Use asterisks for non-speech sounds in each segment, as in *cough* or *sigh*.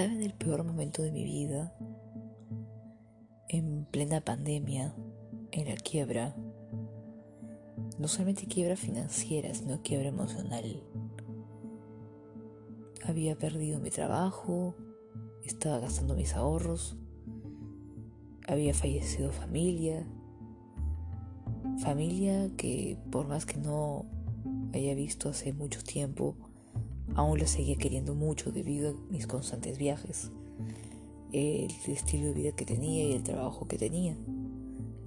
estaba en el peor momento de mi vida, en plena pandemia, en la quiebra, no solamente quiebra financiera, sino quiebra emocional. Había perdido mi trabajo, estaba gastando mis ahorros, había fallecido familia, familia que por más que no haya visto hace mucho tiempo, aún la seguía queriendo mucho debido a mis constantes viajes, el estilo de vida que tenía y el trabajo que tenía.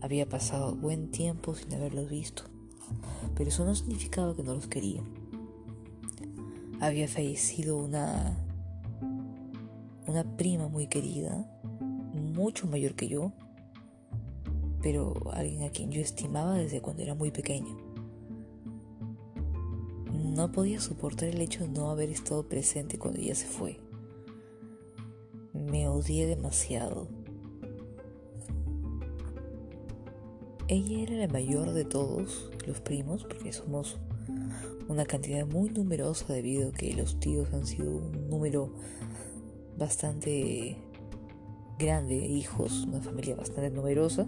Había pasado buen tiempo sin haberlos visto, pero eso no significaba que no los quería. Había fallecido una una prima muy querida, mucho mayor que yo, pero alguien a quien yo estimaba desde cuando era muy pequeña. No podía soportar el hecho de no haber estado presente cuando ella se fue. Me odié demasiado. Ella era la mayor de todos los primos, porque somos una cantidad muy numerosa debido a que los tíos han sido un número bastante grande, hijos, una familia bastante numerosa.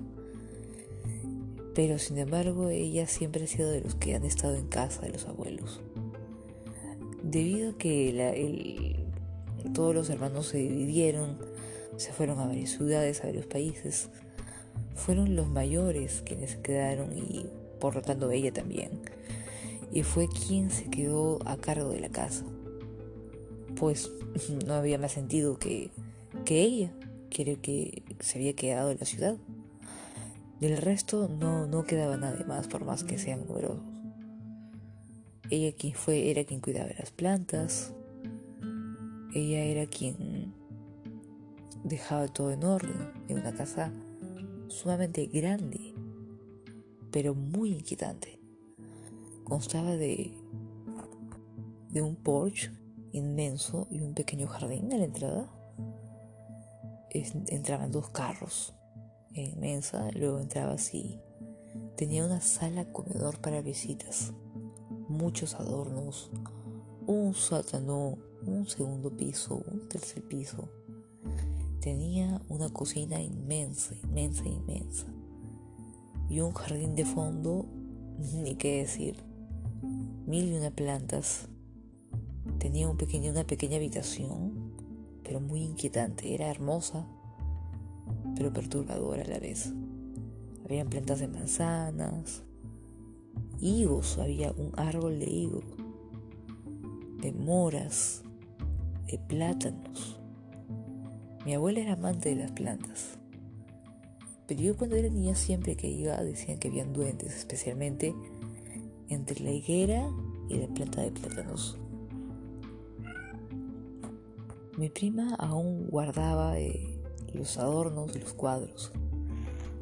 Pero sin embargo, ella siempre ha sido de los que han estado en casa de los abuelos. Debido a que todos los hermanos se dividieron, se fueron a varias ciudades, a varios países, fueron los mayores quienes se quedaron y por lo tanto ella también. Y fue quien se quedó a cargo de la casa. Pues *laughs* no había más sentido que, que ella, que, que se había quedado en la ciudad. Del resto no, no quedaba nada más por más que sean numerosos. Ella quien fue, era quien cuidaba las plantas. Ella era quien dejaba todo en orden en una casa sumamente grande, pero muy inquietante. Constaba de, de un porche inmenso y un pequeño jardín a la entrada. entraban dos carros inmensa, luego entraba así. Tenía una sala comedor para visitas, muchos adornos, un sótano, un segundo piso, un tercer piso. Tenía una cocina inmensa, inmensa, inmensa. Y un jardín de fondo, ni qué decir. Mil y una plantas. Tenía un pequeño, una pequeña habitación, pero muy inquietante. Era hermosa, pero perturbadora a la vez. Habían plantas de manzanas, higos, había un árbol de higos, de moras, de plátanos. Mi abuela era amante de las plantas. Pero yo cuando era niña siempre que iba decían que habían duendes, especialmente entre la higuera y la planta de plátanos. Mi prima aún guardaba eh, los adornos y los cuadros.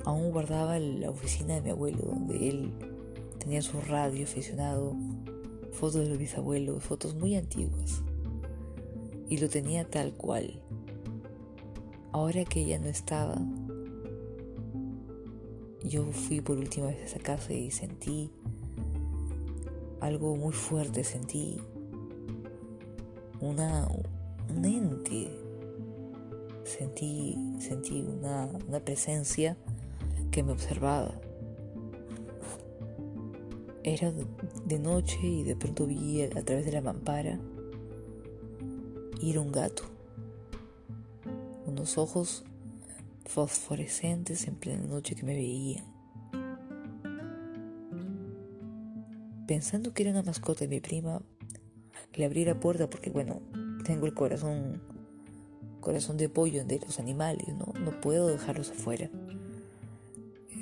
Aún guardaba la oficina de mi abuelo, donde él tenía su radio aficionado, fotos de los bisabuelos, fotos muy antiguas. Y lo tenía tal cual. Ahora que ella no estaba, yo fui por última vez a esa casa y sentí algo muy fuerte, sentí una, un ente sentí, sentí una, presencia que me observaba. Era de noche y de pronto vi a través de la mampara ir un gato. Unos ojos fosforescentes en plena noche que me veían. Pensando que era una mascota de mi prima, le abrí la puerta porque, bueno, tengo el corazón corazón de pollo de los animales, ¿no? No puedo dejarlos afuera.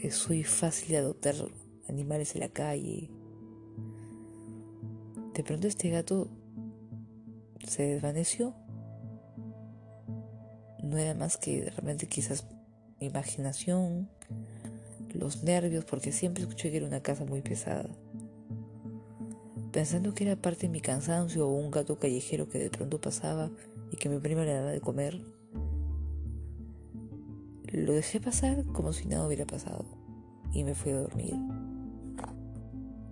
Eh, soy fácil de adoptar animales en la calle. De pronto este gato se desvaneció. No era más que realmente quizás mi imaginación, los nervios, porque siempre escuché que era una casa muy pesada. Pensando que era parte de mi cansancio o un gato callejero que de pronto pasaba y que mi prima le daba de comer, lo dejé pasar como si nada hubiera pasado y me fui a dormir.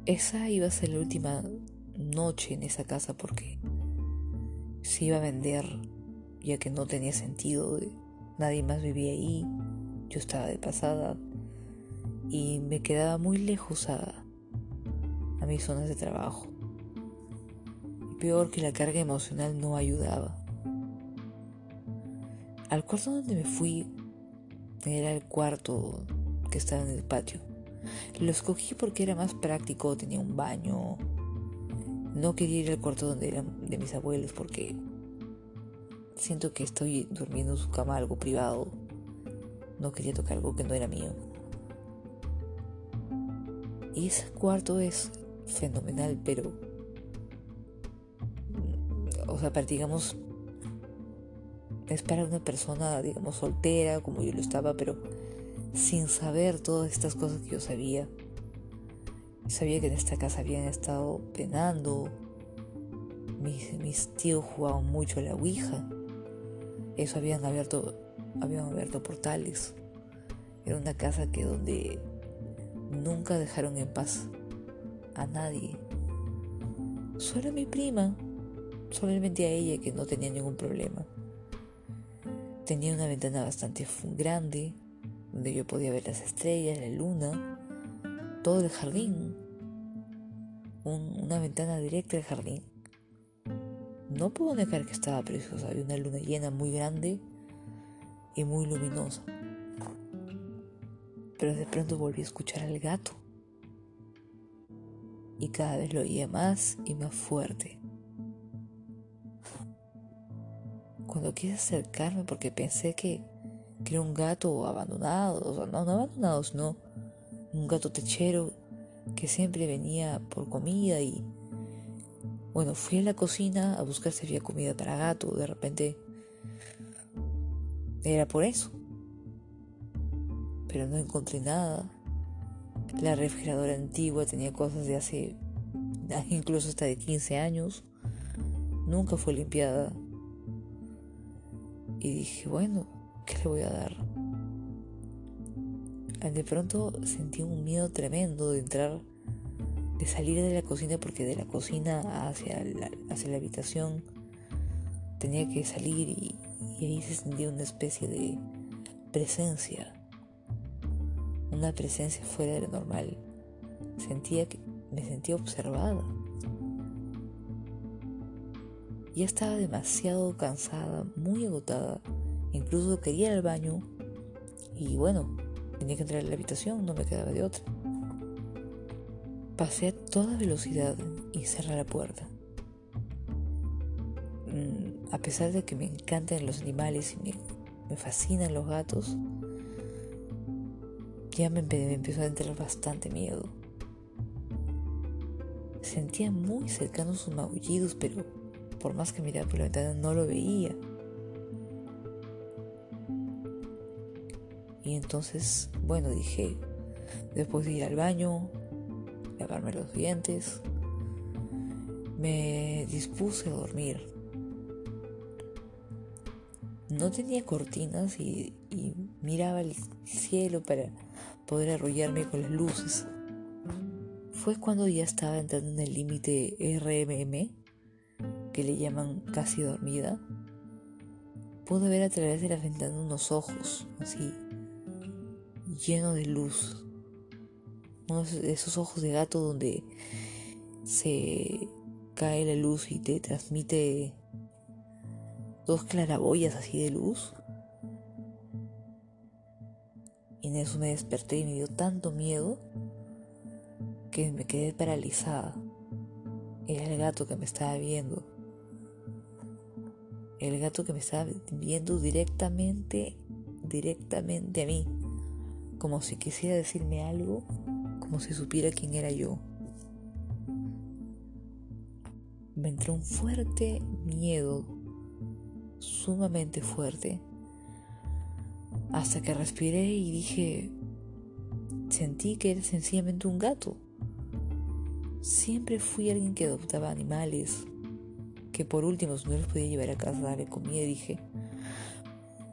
Esa iba a ser la última noche en esa casa porque se iba a vender ya que no tenía sentido, nadie más vivía ahí, yo estaba de pasada y me quedaba muy lejos a, a mis zonas de trabajo. peor que la carga emocional no ayudaba. Al cuarto donde me fui era el cuarto que estaba en el patio. Lo escogí porque era más práctico, tenía un baño. No quería ir al cuarto donde eran de mis abuelos porque siento que estoy durmiendo en su cama algo privado. No quería tocar algo que no era mío. Y ese cuarto es fenomenal, pero... O sea, para, digamos, es para una persona, digamos, soltera, como yo lo estaba, pero sin saber todas estas cosas que yo sabía. Sabía que en esta casa habían estado penando. Mis, tíos jugaban mucho a la Ouija. Eso habían abierto, habían abierto portales. Era una casa que donde nunca dejaron en paz a nadie. Solo a mi prima, solamente a ella que no tenía ningún problema. Tenía una ventana bastante grande, donde yo podía ver las estrellas, la luna, todo el jardín. una ventana directa al jardín. No puedo negar que estaba preciosa, había una luna llena muy grande y muy luminosa. Pero de pronto volví a escuchar al gato. Y cada vez lo oía más y más fuerte. Cuando quise acercarme porque pensé que que era un gato abandonado, o sea, no, no abandonado, sino un gato techero que siempre venía por comida y bueno, fui a la cocina a buscar si había comida para gato, de repente era por eso. Pero no encontré nada. La refrigeradora antigua tenía cosas de hace *laughs* incluso hasta de 15 años. Nunca fue limpiada. Y dije, bueno, ¿qué le voy a dar? De pronto sentí un miedo tremendo de entrar, de salir de la cocina, porque de la cocina hacia la, hacia la habitación tenía que salir y, y ahí se sentía una especie de presencia, una presencia fuera de lo normal. Sentía que me sentía observada. Ya estaba demasiado cansada, muy agotada Incluso quería ir al baño y bueno, tenía que entrar a la habitación, no me quedaba de otra. Pasé a toda velocidad y cerré la puerta. Mm, a pesar de que me encantan los animales y me, fascinan los gatos, ya me, me empezó a entrar bastante miedo. Sentía muy cercanos sus maullidos, pero por más que miraba por la ventana no lo veía. Y entonces, bueno, dije, después de ir al baño, lavarme los dientes, me dispuse a dormir. No tenía cortinas y, miraba el cielo para poder arrollarme con las luces. Fue cuando ya estaba entrando en el límite RMM, que le llaman casi dormida. Pude ver a través de la ventana unos ojos, así, lleno de luz. Uno de esos ojos de gato donde se cae la luz y te transmite dos claraboyas así de luz. Y en eso me desperté y me dio tanto miedo que me quedé paralizada. Era el gato que me estaba viendo. El gato que me estaba viendo directamente, directamente a mí como si quisiera decirme algo, como si supiera quién era yo. Me entró un fuerte miedo, sumamente fuerte, hasta que respiré y dije, sentí que era sencillamente un gato. Siempre fui alguien que adoptaba animales, que por último no los podía llevar a casa darle comida dije,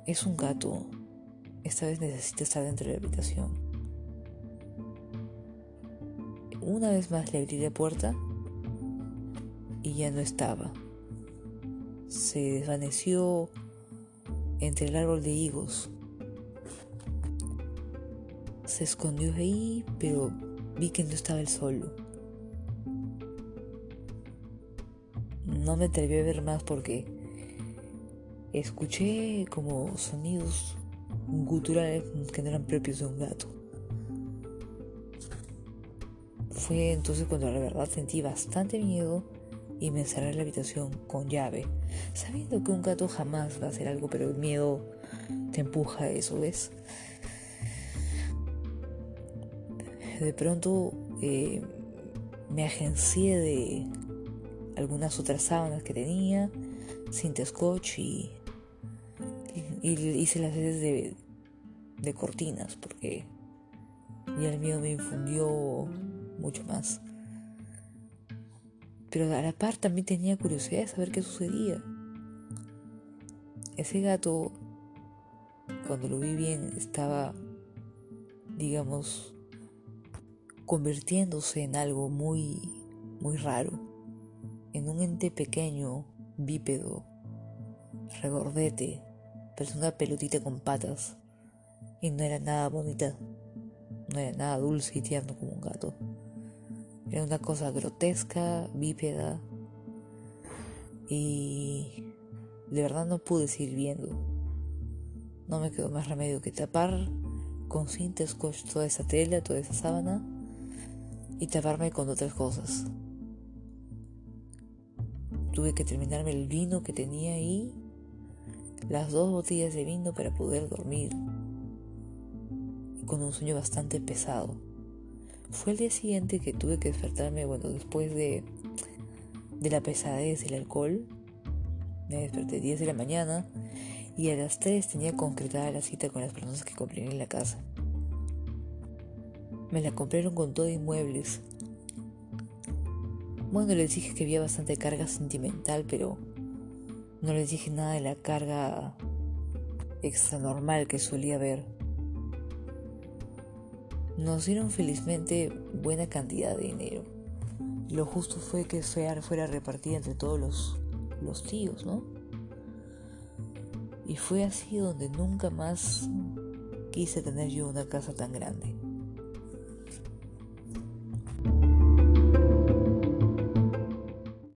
es un gato, esta vez necesito estar dentro de la habitación. Una vez más le abrí la puerta y ya no estaba. Se desvaneció entre el árbol de higos. Se escondió ahí, pero vi que no estaba el solo. No me atreví a ver más porque escuché como sonidos guturales que no eran propios de un gato. Fue entonces cuando la verdad sentí bastante miedo y me encerré en la habitación con llave, sabiendo que un gato jamás va a hacer algo, pero el miedo te empuja a eso, ¿ves? De pronto eh, me agencié de algunas otras sábanas que tenía, cinta scotch y, y, hice las veces de, de cortinas porque ya el miedo me infundió mucho más. Pero a la par también tenía curiosidad de saber qué sucedía. Ese gato, cuando lo vi bien, estaba, digamos, convirtiéndose en algo muy, muy raro, en un ente pequeño, bípedo, regordete, pero una pelotita con patas, y no era nada bonita, no era nada dulce y tierno como un gato. Era una cosa grotesca, bípeda. Y de verdad no pude seguir viendo. No me quedó más remedio que tapar con cinta scotch toda esa tela, toda esa sábana y taparme con otras cosas. Tuve que terminarme el vino que tenía ahí, las dos botellas de vino para poder dormir, con un sueño bastante pesado. Fue el día siguiente que tuve que despertarme, bueno, después de, de la pesadez del alcohol. Me desperté 10 de la mañana y a las 3 tenía concretada la cita con las personas que compré en la casa. Me la compraron con todo inmuebles. Bueno, les dije que había bastante carga sentimental, pero no les dije nada de la carga extra normal que solía haber. Nos dieron felizmente buena cantidad de dinero. Lo justo fue que fuera repartida entre todos los, los tíos, ¿no? Y fue así donde nunca más quise tener yo una casa tan grande.